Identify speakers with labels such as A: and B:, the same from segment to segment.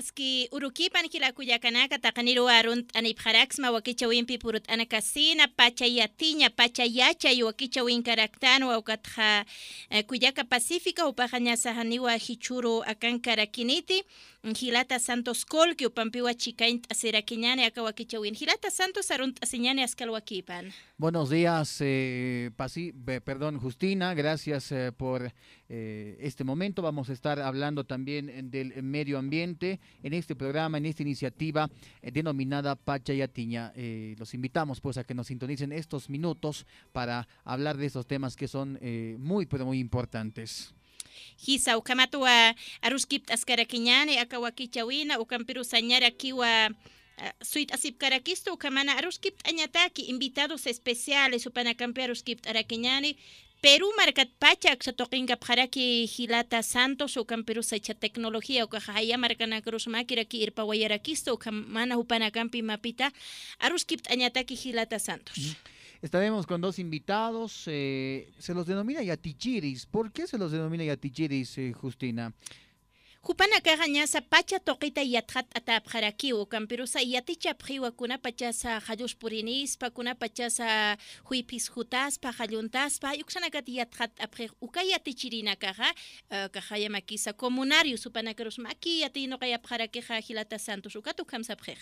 A: aski urukipan kila kuyakanaka taqniru arunt anipjaraxma wakichawinpi purut anakasina pachayatiña pachayachay wakichawin karaktan waukatja eh, kuyaka pacífica upaja sahaniwa hichuru akan karakiniti Gilata Santos Colque upampiwa chikaint aserakiñani aka wakichawin Gilata Santos arunt asiñani askalwakipan
B: Buenos días, eh, perdón, Justina, gracias eh, por eh, este momento. Vamos a estar hablando también del medio ambiente en este programa, en esta iniciativa eh, denominada Pachayatiña. Eh, los invitamos pues a que nos sintonicen estos minutos para hablar de estos temas que son eh, muy, pero muy importantes.
A: hisa ukamatuwa aruskipt askarakiñani aka wakichawina ukampiru sañara kiwa ah, suit asip karakisto ukamana aruskipt añataki invitados especiales upanakampi aruskipt arakiñani Perú markat pachak sa toqingap haraki hilata Santos ukam Perú sa cha tecnología uka haya markana krus makira ki irpa wayarakisto ukam mana upanakampi mapita aruskipt añataki hilata Santos.
B: Estaremos con dos invitados, eh, se los denomina yatichiris. ¿Por qué se los denomina yatichiris, eh, Justina?
A: Pacha.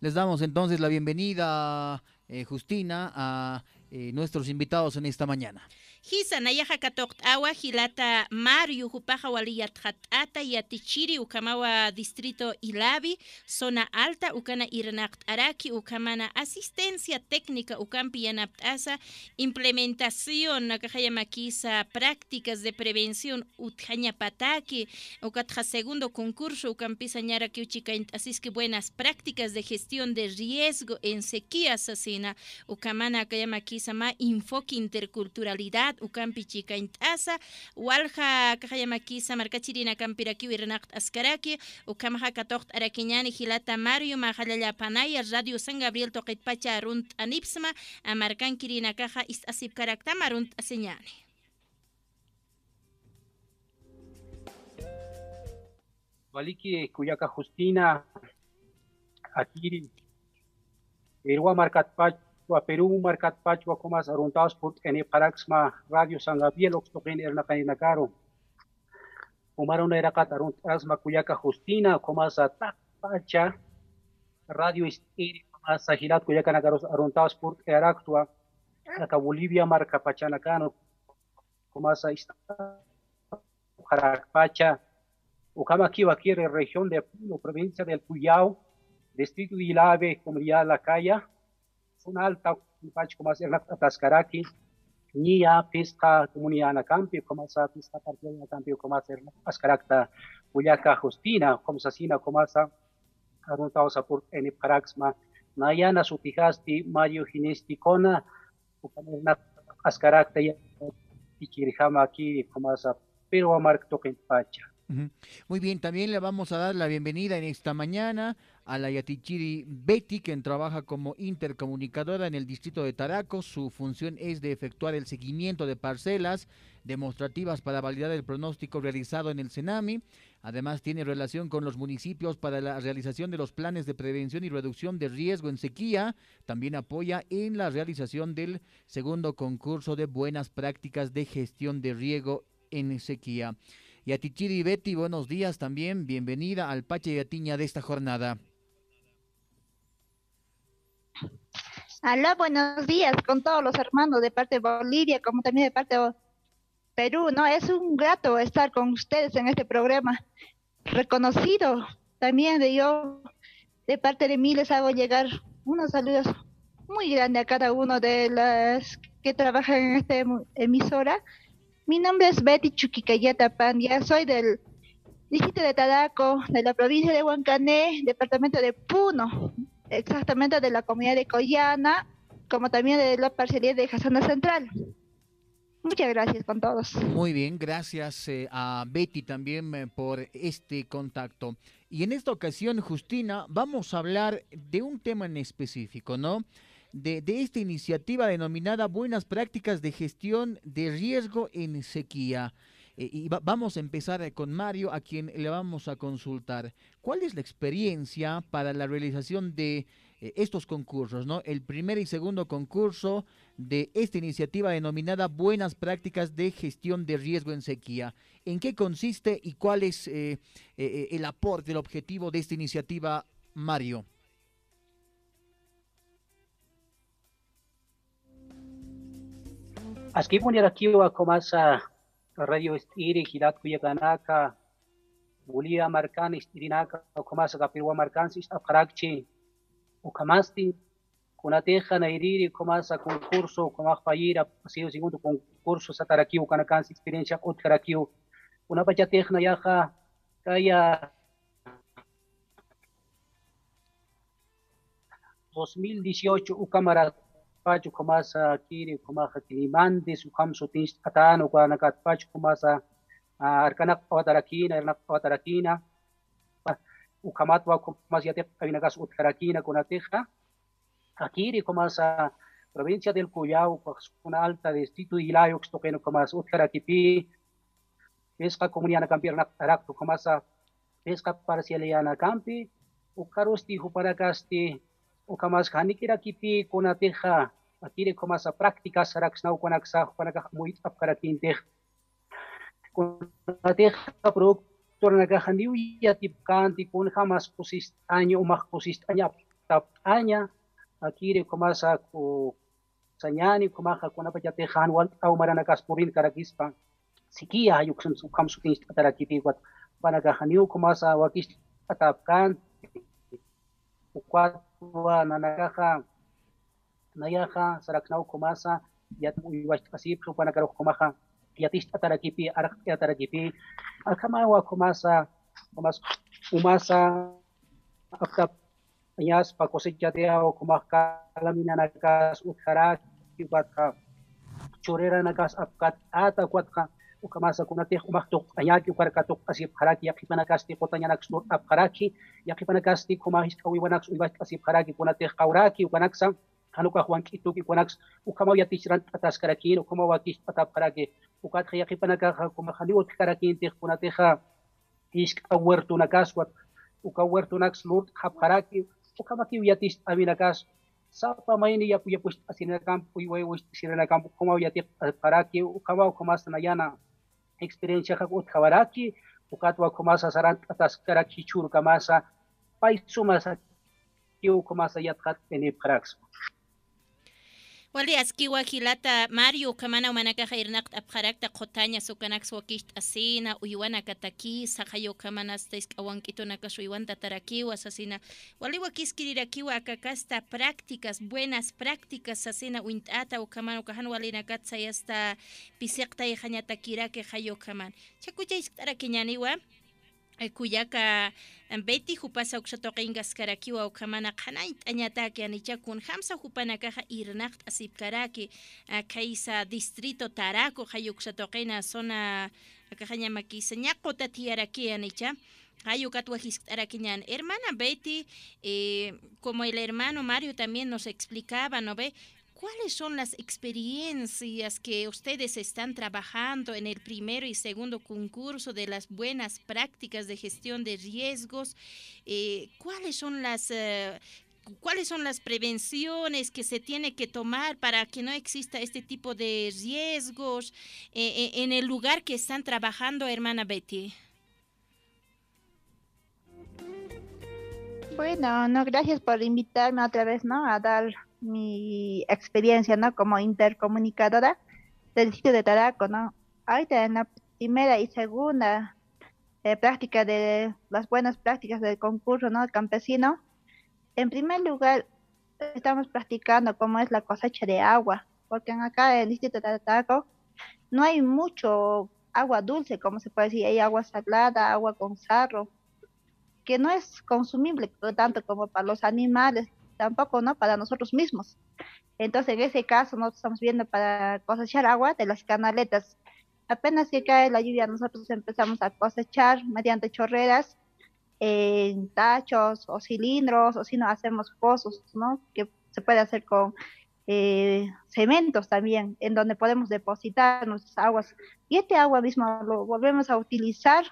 B: Les damos entonces la bienvenida, eh, Justina, a eh, nuestros invitados en esta mañana.
A: Hisa nayaja katokt awa hilata Mario hupaja waliyat ata yatichiri ukamawa distrito Ilabi, zona alta ukana irnakt araki ukamana asistencia técnica ukampi yanapt asa implementación nakajaya makisa prácticas de prevención utjaña pataki ukatja segundo concurso ukampisa ñaraki así que buenas prácticas de gestión de riesgo en sequías asina ukamana kaya makisa ma enfoque interculturalidad ukampi chikaintasa walja kajayamakisa markachirina kampiraki wirnaqt askaraki ukamaja katoqt arakiñani hilata Mario majallapanaya radio San Gabriel toqitpacha arunt anipsma amarkankirina kaja ist asip karaktama arunt aseñani
C: Valiki Kuyaka Justina, aquí Irua Marcat Pachua, Perú Marcat Pachua, Comas Aruntaos por Ene Paraxma, Radio San Gabriel, Oxtogen Erna Cainacaro. Umar una era Catarunt Asma Kuyaka Justina, Comas Atak Pacha, Radio Istiri, Comas Agilat Kuyaka Nagaros Aruntaos por Eractua, Acá Bolivia Marca Pachanacano, Comas Pacha, Ucama aquí, región de Puno, provincia del Cuyao, distrito de Ilave, comunidad La Calla, alta, un pacho como hacer la Tascaraki, Nia, Pista, comunidad Anacampi, como hacer Pista, partida Anacampi, como hacer Ascaracta, Cuyaca, Justina, como Sasina, como hacer Aruntaos por en Paraxma, Nayana, Sutijasti, Mario Ginesticona, Ascaracta, Ichirijama aquí, como hacer Pero Amarc Token Pacha.
B: Muy bien, también le vamos a dar la bienvenida en esta mañana a la Yatichiri Betty, quien trabaja como intercomunicadora en el distrito de Taraco. Su función es de efectuar el seguimiento de parcelas demostrativas para validar el pronóstico realizado en el Senami. Además, tiene relación con los municipios para la realización de los planes de prevención y reducción de riesgo en sequía. También apoya en la realización del segundo concurso de buenas prácticas de gestión de riego en sequía. Y a Tichiri Betty, buenos días también. Bienvenida al Pache y Atiña de esta jornada.
D: Aló, buenos días con todos los hermanos de parte de Bolivia, como también de parte de Perú, ¿no? Es un grato estar con ustedes en este programa. Reconocido también de yo, de parte de mí les hago llegar unos saludos muy grandes a cada uno de las que trabajan en esta emisora. Mi nombre es Betty Chuquicayeta Pandia, soy del distrito de Tadaco, de la provincia de Huancané, departamento de Puno, exactamente de la comunidad de Coyana, como también de la parcería de Jasana Central. Muchas gracias con todos.
B: Muy bien, gracias eh, a Betty también eh, por este contacto. Y en esta ocasión, Justina, vamos a hablar de un tema en específico, ¿no? de, esta iniciativa denominada Buenas Prácticas de Gestión de Riesgo en Sequía. Y vamos a empezar con Mario, a quien le vamos a consultar. ¿Cuál es la experiencia para la realización de estos concursos, ¿no? El primer y segundo concurso de esta iniciativa denominada Buenas Prácticas de Gestión de Riesgo en Sequía. ¿En qué consiste y cuál es el aporte, el objetivo de esta iniciativa, Mario?
C: Aski punirakiwa komasa radio estiri hilat kuyakanaka bulia markan istirinaka komasa kapirwa markansis afkarakchi ukamasti kunateja nairiri komasa concurso komak payira sido segundo concurso satarakiu kanakansi experiencia utkarakiu una pachatejna yaja kaya 2018 ukamara pacho komasa kiri komaja kilimandes ukamso tins atano kwanakat pacho komasa arkanak pawatarakina arkanak pawatarakina ukamatwa komas yate avinagas utkarakina kunateja akiri komasa provincia del Cuyao una alta distrito Hilayo xtoqueno komasa utkarakipi pesca comunidad campiana arakto komasa pesca parcialiana campi ukarosti huparakasti okamashqanikirakipi kunatikqa atirikumasa prácticas saraksnawkunakasaqpanakaq muyutapkarakintij kunatijqa productornakaqa niwyatipkanti kas pusisht'aña kara kispa sikia atirikumasa ku sañani kumaqa kunapa yatijqan wallt'aw maranakas karakispa sikiya koma sa panakaqa wakis atapkan ukwatwa nanagaha nayaha saraknau kumasa. Yatmu na karuk kumaha yatishta arak arakya akama akamawa kumasa. Kumas umasa akap yas pakosechatea o kumahka laminanakas utharak kibatha churera nakas apkat ata kwatha ukamasa kunate umaktok ayaki ukarakatok asip haraki yakipanakasti kotanya naksur ap haraki yakipanakasti kumahis kawiwanaks uibas asip haraki kunate kauraki ukanaksa hanuka Juan Quito ki kunaks ukama yatichran atas karakin ukama wakis atap karake ukat yakipanaka kuma haniwot karakin te kunate ha isk awertu nakaswat uka wertu naks lut hap haraki ukama ki sapa maini yapu yapu asina kampu iwe wis sina kampu kuma karaki ukama ukama sanayana experiencia ut kawaraki ukatwa kumasa saran atas karaki chur kamasa pai sumasa kiu kumasa yatkat eni karaks
A: Wali askiwa kilata Mario kamana umanaka irnaqt apqarakta qutaña sukanak swakisht asina uywana kataki sahayo kamana stais awankito nakas uywanta tarakiwa asasina wali wakiskirirakiwa akakasta prácticas buenas prácticas asina uintata ukamana ukahan wali nakat sayasta pisekta ihañata kirake hayo kaman. Chakuchais tarakiñaniwa kuyaka beti hupasa uksatoqinkas karakiwa ukamana qhanay t'añataki anichakun hamsa hupanakaja irnaqt asipkaraki kaysa distrito taraco hay uksatoqina zona akajañamakisa ñaqota tiyaraki anicha Hayo Araquiñán. Hermana Betty, eh, como el hermano Mario también nos explicaba, ¿no ve? ¿Cuáles son las experiencias que ustedes están trabajando en el primero y segundo concurso de las buenas prácticas de gestión de riesgos? Eh, ¿Cuáles son las... Uh, ¿Cuáles son las prevenciones que se tiene que tomar para que no exista este tipo de riesgos eh, en el lugar que están trabajando, hermana Betty?
D: Bueno, no, gracias por invitarme otra vez, ¿no? A dar mi experiencia, ¿no? Como intercomunicadora del sitio de Taraco, ¿no? Ahorita en la primera y segunda eh, práctica de las buenas prácticas del concurso, ¿no? Campesino. En primer lugar, estamos practicando cómo es la cosecha de agua, porque acá en el distrito de Taraco no hay mucho agua dulce, como se puede decir, hay agua salada, agua con sarro, que no es consumible tanto como para los animales, tampoco, ¿no? Para nosotros mismos. Entonces, en ese caso, nosotros estamos viendo para cosechar agua de las canaletas. Apenas que cae la lluvia, nosotros empezamos a cosechar mediante chorreras en tachos o cilindros, o si no, hacemos pozos, ¿no? Que se puede hacer con eh, cementos también, en donde podemos depositar nuestras aguas. Y este agua mismo lo volvemos a utilizar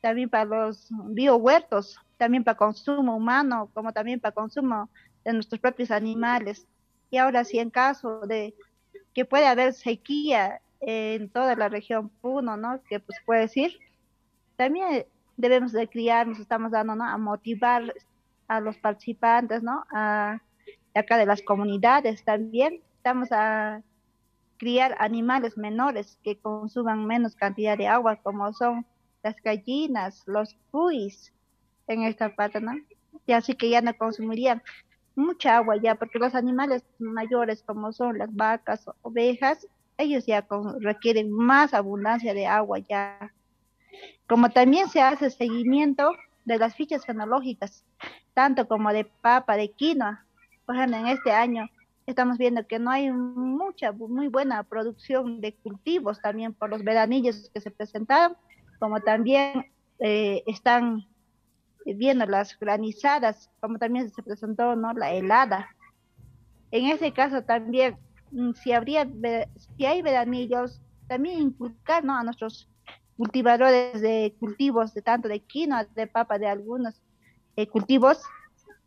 D: también para los biohuertos, también para consumo humano, como también para consumo de nuestros propios animales. Y ahora sí, en caso de que puede haber sequía en toda la región Puno, ¿no? Que pues puede decir, también debemos de criar, nos estamos dando, ¿no? A motivar a los participantes, ¿no? A, acá de las comunidades también, estamos a criar animales menores que consuman menos cantidad de agua, como son las gallinas, los cuis en esta parte, ¿no? Y así que ya no consumirían mucha agua ya, porque los animales mayores como son las vacas, ovejas, ellos ya requieren más abundancia de agua ya. Como también se hace seguimiento de las fichas fenológicas, tanto como de papa, de quinoa. Por ejemplo, en este año estamos viendo que no hay mucha, muy buena producción de cultivos también por los veranillos que se presentaron, como también eh, están viendo las granizadas, como también se presentó ¿no? la helada. En ese caso también, mm, si habría, si hay veranillos, también inculcar ¿no? a nuestros cultivadores de cultivos, de tanto de quinoa, de papa, de algunos eh, cultivos,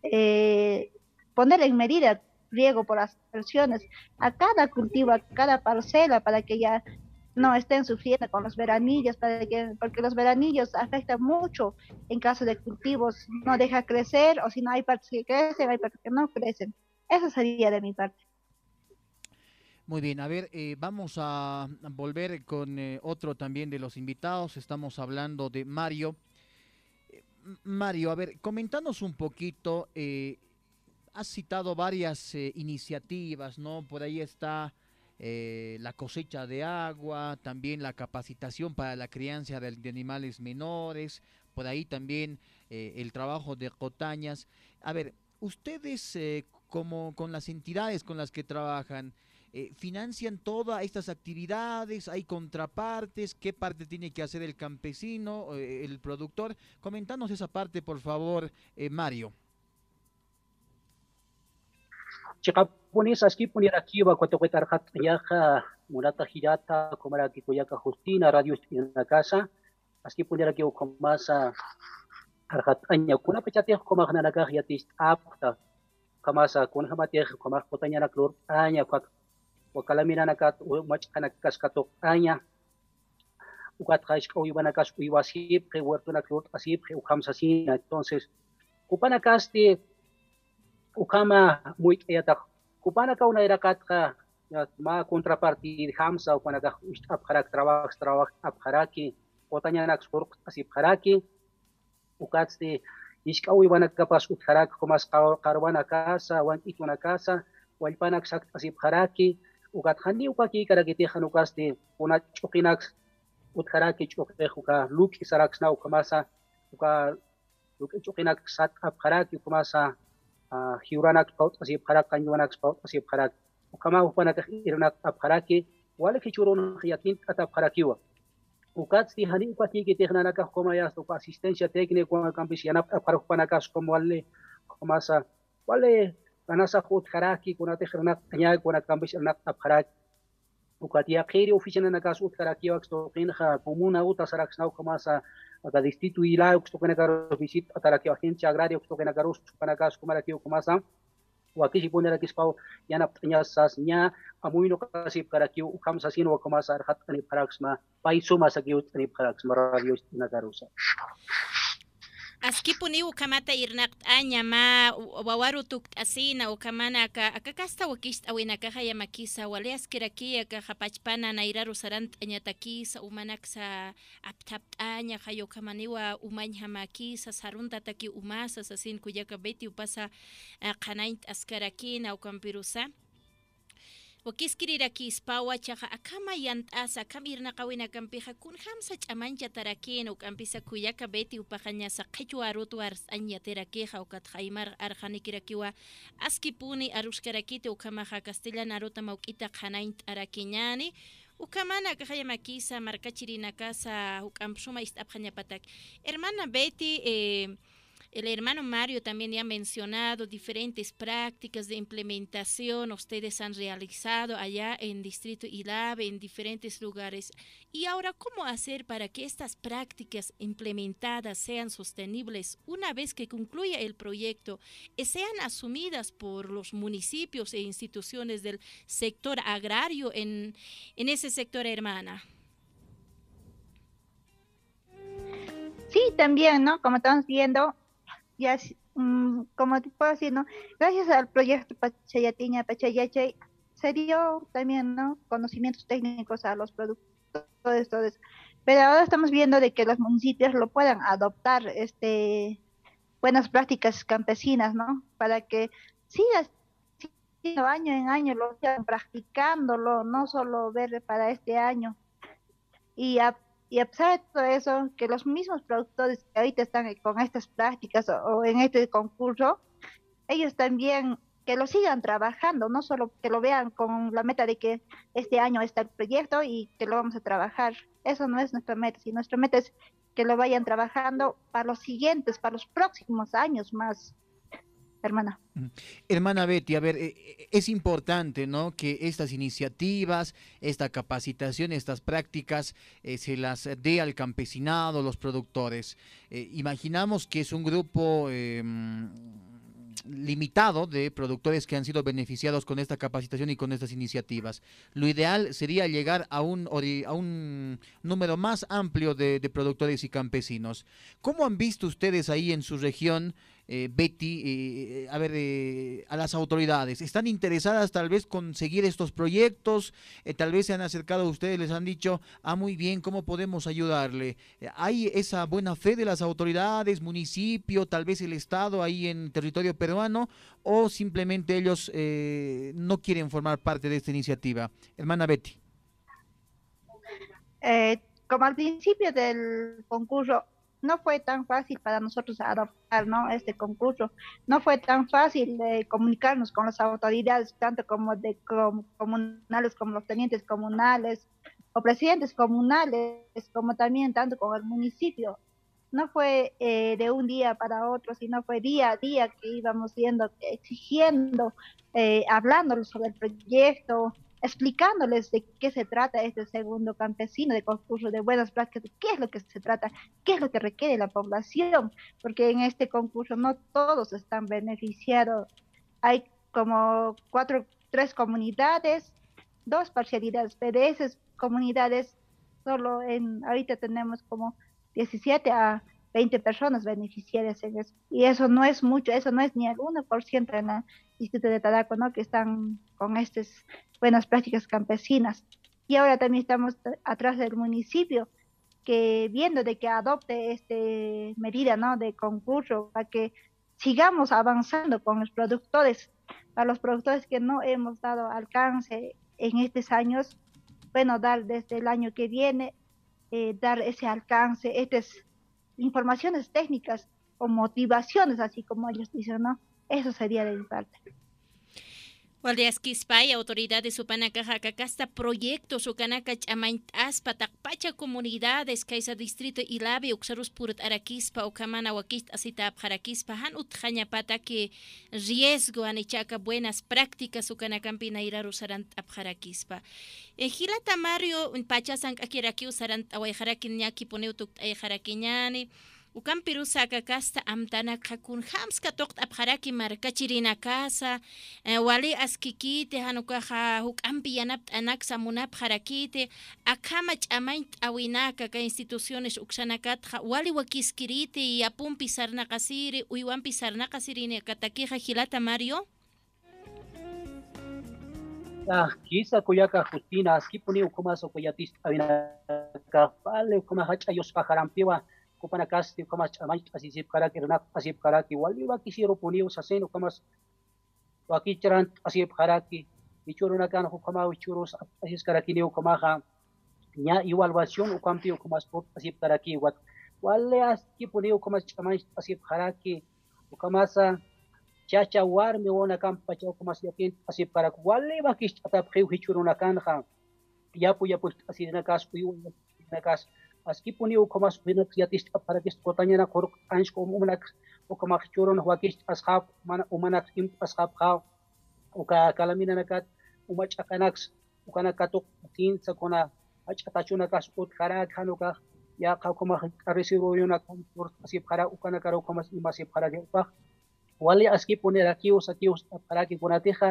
D: eh, poner en medida riego por las versiones a cada cultivo, a cada parcela, para que ya no estén sufriendo con los veranillos, para que, porque los veranillos afectan mucho en caso de cultivos, no deja crecer, o si no hay partes que crecen, hay partes que no crecen. Eso sería de mi parte.
B: Muy bien, a ver, eh, vamos a volver con eh, otro también de los invitados. Estamos hablando de Mario. Eh, Mario, a ver, comentanos un poquito. has citado varias iniciativas, ¿no? Por ahí está eh, la cosecha de agua, también la capacitación para la crianza de, animales menores, por ahí también eh, el trabajo de cotañas. A ver, ustedes eh, como con las entidades con las que trabajan, financian todas estas actividades, hay contrapartes, qué parte tiene que hacer el campesino, el productor. Comentanos esa parte, por favor, Mario.
C: Chiqapunis askipun yarakiwa kuatuquitarqat yaqa munata hirata kumaraki kuyaka Justina radio na casa. Askipun yarakiwa kumasa arqat aña kunapa chatiq kumaq nanakaq yatis apta. Kamasa kunhamatiq kumaq kutañana klur aña kwak wakalamiranakat machqana kaskatuq aña. Ukatqa ishqa uywanakas uywasipqi huertuna klur asipqi ukamsasina entonces kupanakaste ukama muy yataq kupana ka una irakatqa ma contrapartida hamsa upanaqa apqarak trabajo trabajo apqaraki otañanak surq asipqaraki ukatzti ishk'awi wanakapas utqaraki komas qarwana casa wank'ituna casa wallpanak sakt asipqaraki ukatqani ukaki karakitiqa ukasti una ch'uqinak utqaraki ch'uqiq uka luk'i saraksna ukamasa uka luk'i ch'uqinak sat apqaraki ukamasa hiwranak paut asib kharak kanjuanak paut asib kharak kama upanak irnak ab kharaki wala kichuron yakin atab kharakiwa ukatsi hani ukati ki tegnanaka koma ya su asistencia técnica campis yanap ab kharak panakas como alle koma sa wale kanasa khut kharaki kunate khirnak nya kunak campis irnak ab kharaki Ουκατία, χέρι, οφείλε να κάσω καρακί, ο αξιό, πίνχα, κομμούν, αγού, τα σαράξνα, ο κομμάσα, καδιστή του Ιλά, ο αξιό, πένα καροφισί, τα ταρακί, ο αχέντια, αγράρι, ο αξιό, πένα καρόσου, πένα κάσου, κομμάρα, ο κομμάσα, ο ακίσι, πούνε, ρακί, σπάω, για να πτυνιά σα, μια, αμούν, ο κασί, καρακί, κομμάσα.
A: askipuni ukamata irnak anya ma wawaru tuk asina ukamana aka akakasta wakist ya makisa wale askiraki aka hapachpana pachpana nairaru sarant añatakisa umanaksa aptapt'aña makisa umañhamakisa saruntataki umasa sasin kuyaka beti upasa eh, qanaint askarakina ukampirusa. Wakiskirirakispawa chaqa akama yant'asa akama irnaqawinakanpiqa kunhamsa ch'amancha tarakin uk'anpisa kuyaka beti upaqa ñasa qhichwa arutu ars'aña tirakiqa ukatqa aymar arqanikirakiwa askipuni arushkarakiti ukamaqa castellana aruta mawk'ita qhanayn t'arakiñani ukamana kajaya makisa markachirinakasa uk'anpishuma ist'apqa ñapatak hermana Betty eh, El hermano Mario también ya ha mencionado diferentes prácticas de implementación ustedes han realizado allá en Distrito Ilave, en diferentes lugares. Y ahora, ¿cómo hacer para que estas prácticas implementadas sean sostenibles una vez que concluya el proyecto y sean asumidas por los municipios e instituciones del sector agrario en, en ese sector hermana?
D: Sí, también, ¿no? Como estamos viendo, ya, mm, como te puedo decir, ¿no? Gracias al proyecto Pachayatiña, Pachayachay, se dio también, ¿no? Conocimientos técnicos a los productores, todo eso. Pero ahora estamos viendo de que los municipios lo puedan adoptar, este, buenas prácticas campesinas, ¿no? Para que sigas año en año lo sigan practicándolo, no solo ver para este año. Y a, y a pesar de todo eso, que los mismos productores que ahorita están con estas prácticas o, en este concurso, ellos también que lo sigan trabajando, no solo que lo vean con la meta de que este año está el proyecto y que lo vamos a trabajar. Eso no es nuestra meta, sino nuestra meta es que lo vayan trabajando para los siguientes, para los próximos años más hermana.
B: Hermana Betty, a ver, eh, eh, es importante, ¿no? Que estas iniciativas, esta capacitación, estas prácticas eh, se las dé al campesinado, los productores. imaginamos que es un grupo em, limitado de productores que han sido beneficiados con esta capacitación y con estas iniciativas. Lo ideal sería llegar a un, a un número más amplio de, de productores y campesinos. ¿Cómo han visto ustedes ahí en su región eh, Betty, eh, a ver, eh, a las autoridades? ¿Están interesadas tal vez con seguir estos proyectos? tal vez se han acercado a ustedes, les han dicho, ah, muy bien, ¿cómo podemos ayudarle? ¿Hay esa buena fe de las autoridades, municipio, tal vez el Estado ahí en territorio peruano? ¿O simplemente ellos no quieren formar parte de esta iniciativa? Hermana Betty.
D: como al principio del concurso no fue tan fácil para nosotros adoptar ¿no? este concurso. No fue tan fácil de comunicarnos con las autoridades, tanto como de comunales como los tenientes comunales o presidentes comunales, como también tanto con el municipio. No fue eh, de un día para otro, sino fue día a día que íbamos yendo, exigiendo, eh, hablando sobre el proyecto, explicándoles de qué se trata este segundo campesino de concurso de buenas prácticas, qué es lo que se trata, qué es lo que requiere la población, porque en este concurso no todos están beneficiados. Hay como cuatro, tres comunidades, dos parcialidades, pero esas comunidades solo en, ahorita tenemos como 17 a 20 personas beneficiarias en eso. Y eso no es mucho, eso no es ni el 1% en el Instituto de Tadaco, ¿no? Que están con estas buenas prácticas campesinas. Y ahora también estamos atrás del municipio, que viendo de que adopte esta medida, ¿no? De concurso, para que sigamos avanzando con los productores, para los productores que no hemos dado alcance en estos años, bueno, dar desde el año que viene, eh, dar ese alcance, estas informaciones técnicas o motivaciones, así como ellos dicen, ¿no? Eso sería de mi parte.
A: Waldiaskispay, autoridades upanacaja casta proyectos ukanaca ch'amaintaspa pacha comunidades kaisa distrito ilabi uxarus purut arakispa ukamana wakist asita jarakispa han utjañapata que riesgo anichaca buenas prácticas ukanacampi nairaru sarant abjarakispa. Ejila tamario pachasan akiraki usarant awayjarakin ñaki poneutuk ayjarakiñani. Ukan Perú kasta amtana kakun hamska tokt abharaki markachirina casa eh, wali askikite hanukaja hukampi yanapt anak samunap harakite akama ch'amain awinaka ka instituciones uksanakatja wali wakiskirite y apumpi sarnakasiri uywanpi sarnakasirini katakija hilata Mario.
C: Ah, kisa kuyaka Justina, aski puni ukumas okuyatis awinaka, vale ukuma hachayos pajarampiwa, kupana kasti kamas amai asisip karaki renak asip karaki wali waki siro puniu saseno kamas waki charan asip karaki ichuru nakan hukama ichuru asis karaki niu kamaha nya evaluación ukampi ukamas pot asip karaki wat wale aski puniu kamas amai asip karaki ukamasa chacha warmi wona kan pacha ukamas yakin asip karak wale waki atap khiu hichuru nakan ha yapu yapu asirina kas uyu nakas askipuni ukomas vinat yatist aparatist kotanyana koruk anshko u komak churon huakist ashab mana umanak im ashab khaw u ka kalamina nakat umach akanaks u kana katuk tin sakona ach katachuna kas ut khara khanuka ya qawkuma qarisiru yuna kampur asib khara kana karu komas imasib khara ge upa wali aski puni rakius akius para ki kunatija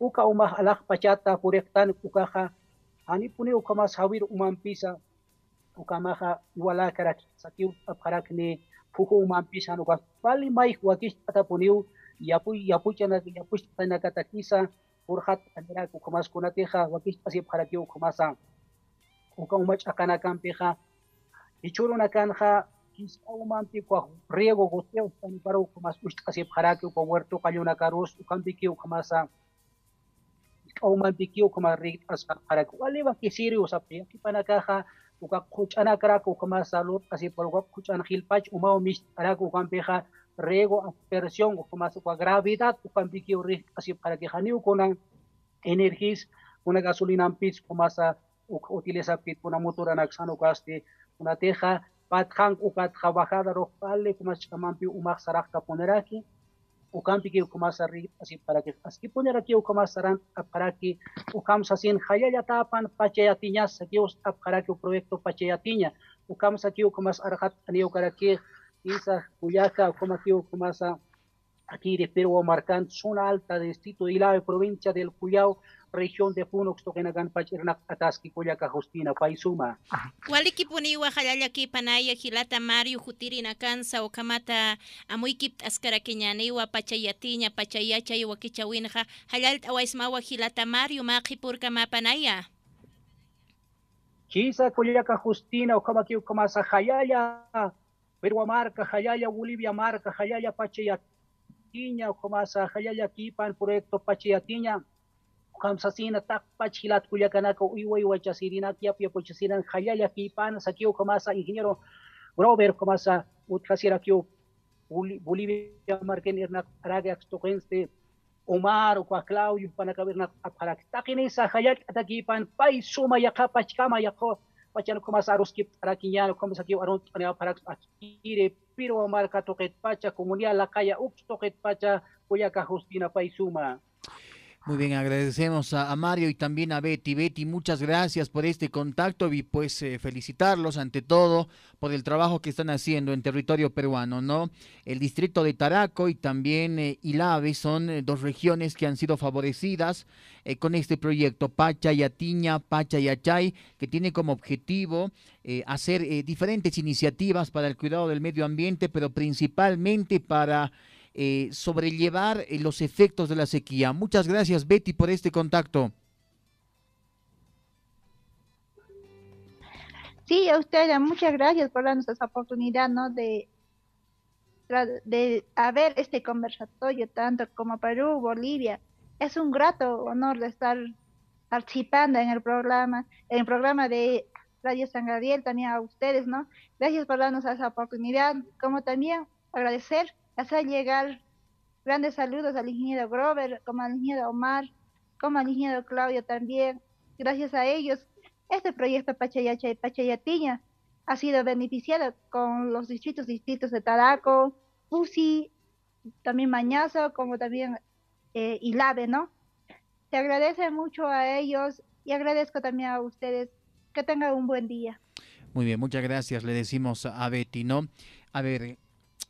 C: uka umah alak pachata purektan ukaja hani pune ukamas havir umampisa ukamaha walakarak sakiw apharakni phuku mampishan ukas pali mai huaki tata may wakish atapuniw yapuy yapuchana yapush kata kisa urhat andra ukumas kunateja wakish asi kharaki ukumasa uka umach akana kampeja ichuruna kis kisa umampi kwa riego gote tan paro ukumas ush asip kharaki uko huerto kayuna karus ukampiki ukumasa umampiki ukumas rit asip kharaki wali wakisiri usapya kipanakaja uka kuchana kara kukama salud así por uka kuchana hilpach umao mish ara kukan peja rego aspersión kukama uka gravedad ukan piki urri así para que janiu kunan energis una gasolina pis kumasa uka utiliza pit kuna motor anaksan uka asti una teja patjang uka trabajada rojpale kumas chamanpi umak sarak kaponeraki ukampi ukumas arri así para que así poner aquí saran para que ukam sasin hayaya tapan pachayatiña sakius para que o proyecto pachayatiña. Ukam saki ukumas arhat ani ukaraki isa kuyaka ukama ki ukumas aquí de Perú marcant zona alta de distrito de Ilave provincia del Cuyao región de Puno, Xtoquenagan, Pachirnak, Ataski, Cuyaca, Justina, Paisuma.
A: Waliki puniwa halala ki panaya hilata Mario Jutiri na kansa o kamata amuikip askara kenyaniwa pachayatinya pachayacha iwa kichawinja halal awaismawa hilata Mario maqipur kama panaya.
C: Chisa, Cuyaca, Justina, o kama ki kamasa hayaya, Perú marca, hayaya, Bolivia marca, hayaya, pachayatinya, o kamasa hayaya kipan proyecto خمسسين تقبج خلات كل كناك ويوي وجسيرين أكيا في وجسيرين خيال في بان سكيو كماسا إنجنيرو روبر كماسا وتخسير que بوليفيا ماركين إرنا راجع ستوكينس تي Omar o Cláudio para caber na aparak takini sa khayat ataki pan pai suma yaka pachkama yako pachano começar os que araquiano como aqui aron para para aqui piro Omar ka toket pacha comunia la kaya uk toket pacha kuyaka Justina pai suma.
B: Muy bien, agradecemos a, Mario y también a Betty. Betty, muchas gracias por este contacto y pues eh, felicitarlos ante todo por el trabajo que están haciendo en territorio peruano, ¿no? El distrito de Taraco y también eh, Ilave son eh, dos regiones que han sido favorecidas eh, con este proyecto Pacha y Atiña, Pacha y Achay, que tiene como objetivo hacer diferentes iniciativas para el cuidado del medio ambiente, pero principalmente para eh, sobrellevar eh, los efectos de la sequía. Muchas gracias, Betty, por este contacto.
D: Sí, a ustedes muchas gracias por darnos esa oportunidad, ¿no? De, de haber este conversatorio, tanto como Perú, Bolivia. Es un grato honor de estar participando en el programa, en el programa de Radio San Gabriel, también a ustedes, ¿no? Gracias por darnos esa oportunidad, como también agradecer hacer llegar grandes saludos al ingeniero Grover, como al ingeniero Omar, como al ingeniero Claudio también. Gracias a ellos, este proyecto Pachayacha y Pachayatiña ha sido beneficiado con los distritos distritos de Taraco, Pusi, también Mañazo, como también eh, Ilave, ¿no? Se agradece mucho a ellos y agradezco también a ustedes. Que tengan un buen día.
B: Muy bien, muchas gracias. Le decimos a Betty, ¿no? A ver,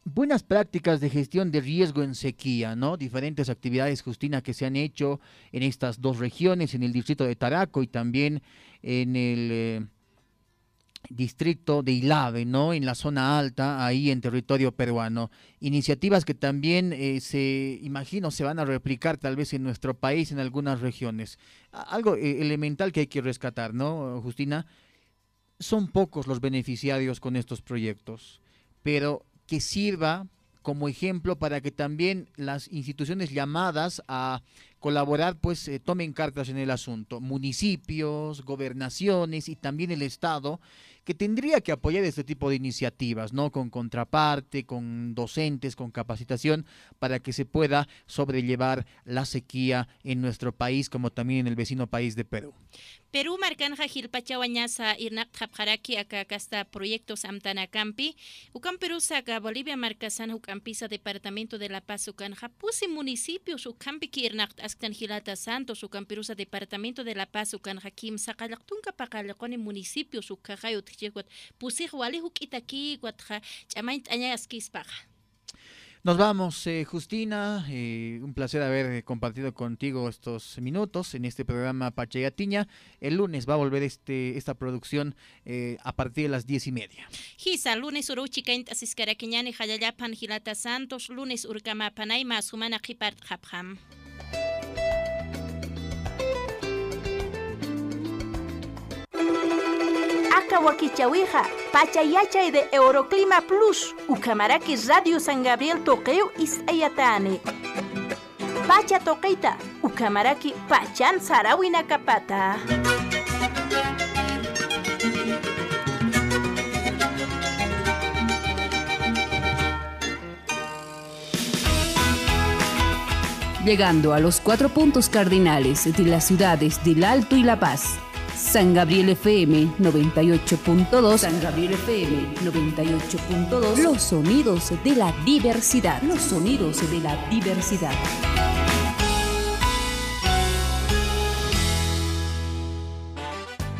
B: buenas prácticas de gestión de riesgo en sequía, ¿no? Diferentes actividades, Justina, que se han hecho en estas dos regiones, en el distrito de Taraco y también en el eh, distrito de Ilave, ¿no? En la zona alta, ahí en territorio peruano. Iniciativas que también eh, se, imagino, se van a replicar tal vez en nuestro país, en algunas regiones. Algo eh, elemental que hay que rescatar, ¿no, Justina? Son pocos los beneficiarios con estos proyectos, pero que sirva como ejemplo para que también las instituciones llamadas a colaborar, pues eh, tomen cartas en el asunto. Municipios, gobernaciones y también el Estado que tendría que apoyar este tipo de iniciativas, ¿no? Con contraparte, con docentes, con capacitación, para que se pueda sobrellevar la sequía en nuestro país, como también en el vecino país de Perú.
A: Perú marcanja hilpachawañasa irnaq qhapqaraki aka kasta proyectos amtanakampi ukan Perú saca Bolivia marcasan ukampisa departamento de La Paz ukan japusi municipios ukampi ki irnaq Santos sa departamento de La Paz ukan hakim saqalaqtunka paqalaqoni municipios ukaqay utjikwat pusij wali huk'itaki watja ch'amayn t'añay askispaqa
B: Nos vamos, eh, Justina. Eh, un placer haber eh, compartido contigo estos minutos en este programa Pachayatiña. El lunes va a volver este esta producción eh, a partir de las diez y media.
A: Hisa, lunes uruchi kaint asiskarakiñani hayallapan hilata Santos, lunes urkama panayma sumana qipart hapjam.
E: Aka Wakichawija, Pachayachay de Euroclima Plus, Ucamaraki Radio San Gabriel Toqueo Isayatane. Pacha Toqueita, Ucamaraki Pachan Sarawina Capata.
F: Llegando a los cuatro puntos cardinales de las ciudades del Alto y La Paz. San Gabriel FM 98.2. San Gabriel FM 98.2. Los sonidos de la diversidad. Los sonidos de la diversidad.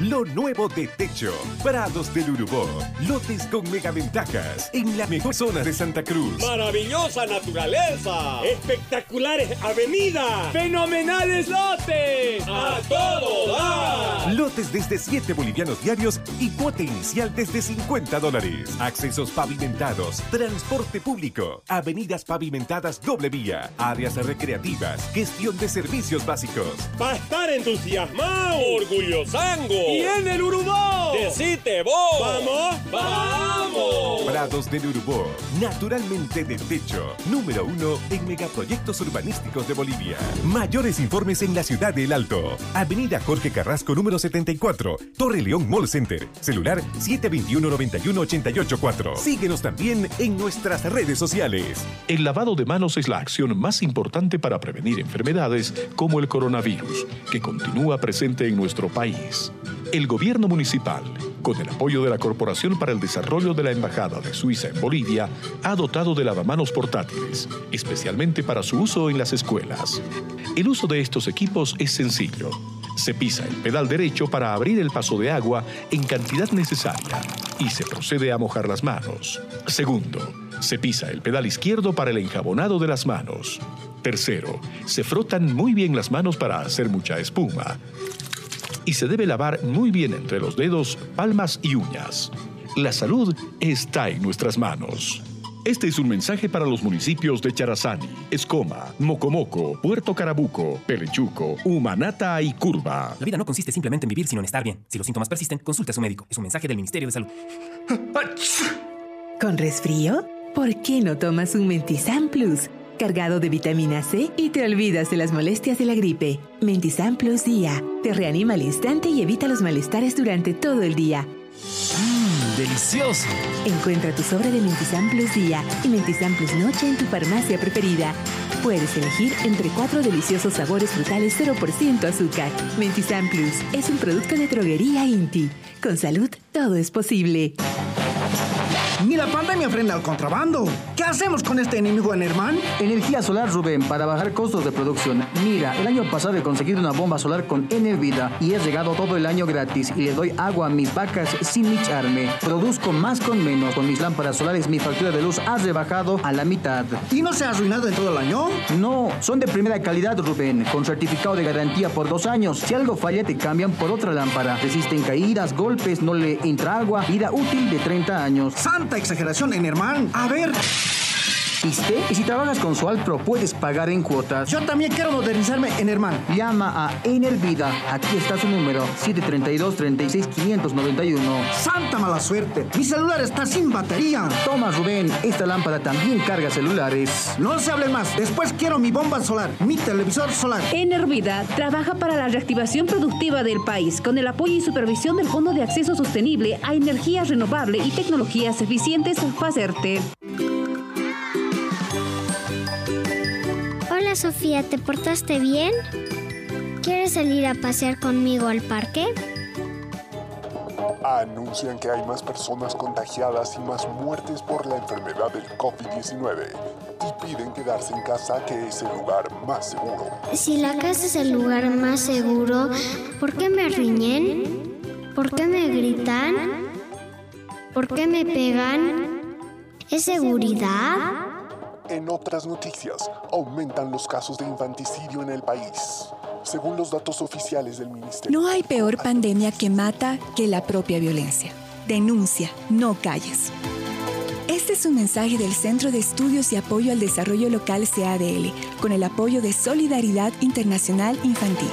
G: Lo nuevo de Techo. Prados del Urubó. Lotes con megaventajas. En la mejor zona de Santa Cruz.
H: Maravillosa naturaleza. Espectaculares avenidas. Fenomenales lotes. A todo dar.
G: Lotes desde 7 bolivianos diarios y cuota inicial desde 50 dólares. Accesos pavimentados. Transporte público. Avenidas pavimentadas doble vía. Áreas recreativas. Gestión de servicios básicos.
H: Va a estar entusiasmado. Orgullosango. Y en el Urubó. Decite vos. Vamos. Vamos.
G: Prados del Urubó. Naturalmente de techo. Número uno en megaproyectos urbanísticos de Bolivia. Mayores informes en la ciudad del Alto. Avenida Jorge Carrasco número 74. Torre León Mall Center. Celular 721-91-884. Síguenos también en nuestras redes sociales.
I: El lavado de manos es la acción más importante para prevenir enfermedades como el coronavirus, que continúa presente en nuestro país. El gobierno municipal, con el apoyo de la Corporación para el Desarrollo de la Embajada de Suiza en Bolivia, ha dotado de lavamanos portátiles, especialmente para su uso en las escuelas. El uso de estos equipos es sencillo. Se pisa el pedal derecho para abrir el paso de agua en cantidad necesaria y se procede a mojar las manos. Segundo, se pisa el pedal izquierdo para el enjabonado de las manos. Tercero, se frotan muy bien las manos para hacer mucha espuma. Y se debe lavar muy bien entre los dedos, palmas y uñas. La salud está en nuestras manos. Este es un mensaje para los municipios de Charazani, Escoma, Mocomoco, Puerto Carabuco, Pelechuco, Humanata y Curva.
J: La vida no consiste simplemente en vivir, sino en estar bien. Si los síntomas persisten, consulte a su médico. Es un mensaje del Ministerio de Salud.
K: ¿Con resfrío? ¿Por qué no tomas un Mentizan Plus? Cargado de vitamina C y te olvidas de las molestias de la gripe. Mentizan Plus Día. Te reanima al instante y evita los malestares durante todo el día.
L: Mmm, delicioso.
K: Encuentra tu sobre de Mentizan Plus Día y Mentizan Plus Noche en tu farmacia preferida. Puedes elegir entre cuatro deliciosos sabores frutales 0% azúcar. Mentizan Plus es un producto de droguería Inti. Con salud, todo es posible.
L: Ni la pandemia frena al contrabando. ¿Qué hacemos con este enemigo en hermano?
B: Energía solar, Rubén, para bajar costos de producción. Mira, el año pasado he conseguido una bomba solar con Enervida y he regado todo el año gratis y le doy agua a mis vacas sin micharme. Produzco más con menos. Con mis lámparas solares mi factura de luz ha rebajado a la mitad.
L: ¿Y no se ha arruinado en todo el año?
B: No, son de primera calidad, Rubén, con certificado de garantía por dos años. Si algo falla, te cambian por otra lámpara. Resisten caídas, golpes, no le entra agua, vida útil de 30 años.
L: ¡Santa exageración en hermano! A ver.
B: Y si trabajas con Sualpro, puedes pagar en cuotas.
L: Yo también quiero modernizarme en Herman.
B: Llama a Enervida. Aquí está su número: 732-36591.
L: ¡Santa mala suerte! Mi celular está sin batería.
B: Toma, Rubén. Esta lámpara también carga celulares.
L: No se hable más. Después quiero mi bomba solar, mi televisor solar.
F: Enervida trabaja para la reactivación productiva del país con el apoyo y supervisión del Fondo de Acceso Sostenible a Energía Renovable y Tecnologías Eficientes FACERTE.
M: Sofía, ¿te portaste bien? ¿Quieres salir a pasear conmigo al parque?
N: Anuncian que hay más personas contagiadas y más muertes por la enfermedad del COVID-19 y piden quedarse en casa que es el lugar más seguro.
M: Si la casa es el lugar más seguro, ¿por qué me riñen? ¿Por qué me gritan? ¿Por qué me pegan? ¿Es seguridad?
N: En otras noticias, aumentan los casos de infanticidio en el país. Según los datos oficiales del Ministerio.
O: No hay peor pandemia que mata que la propia violencia. Denuncia, no calles. Este es un mensaje del Centro de Estudios y Apoyo al Desarrollo Local CADL, con el apoyo de Solidaridad Internacional Infantil.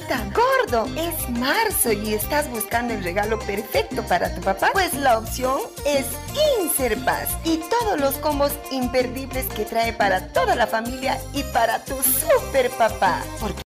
P: Gordo, es marzo y estás buscando el regalo perfecto para tu papá. Pues la opción es Inserpas y todos los combos imperdibles que trae para toda la familia y para tu super papá.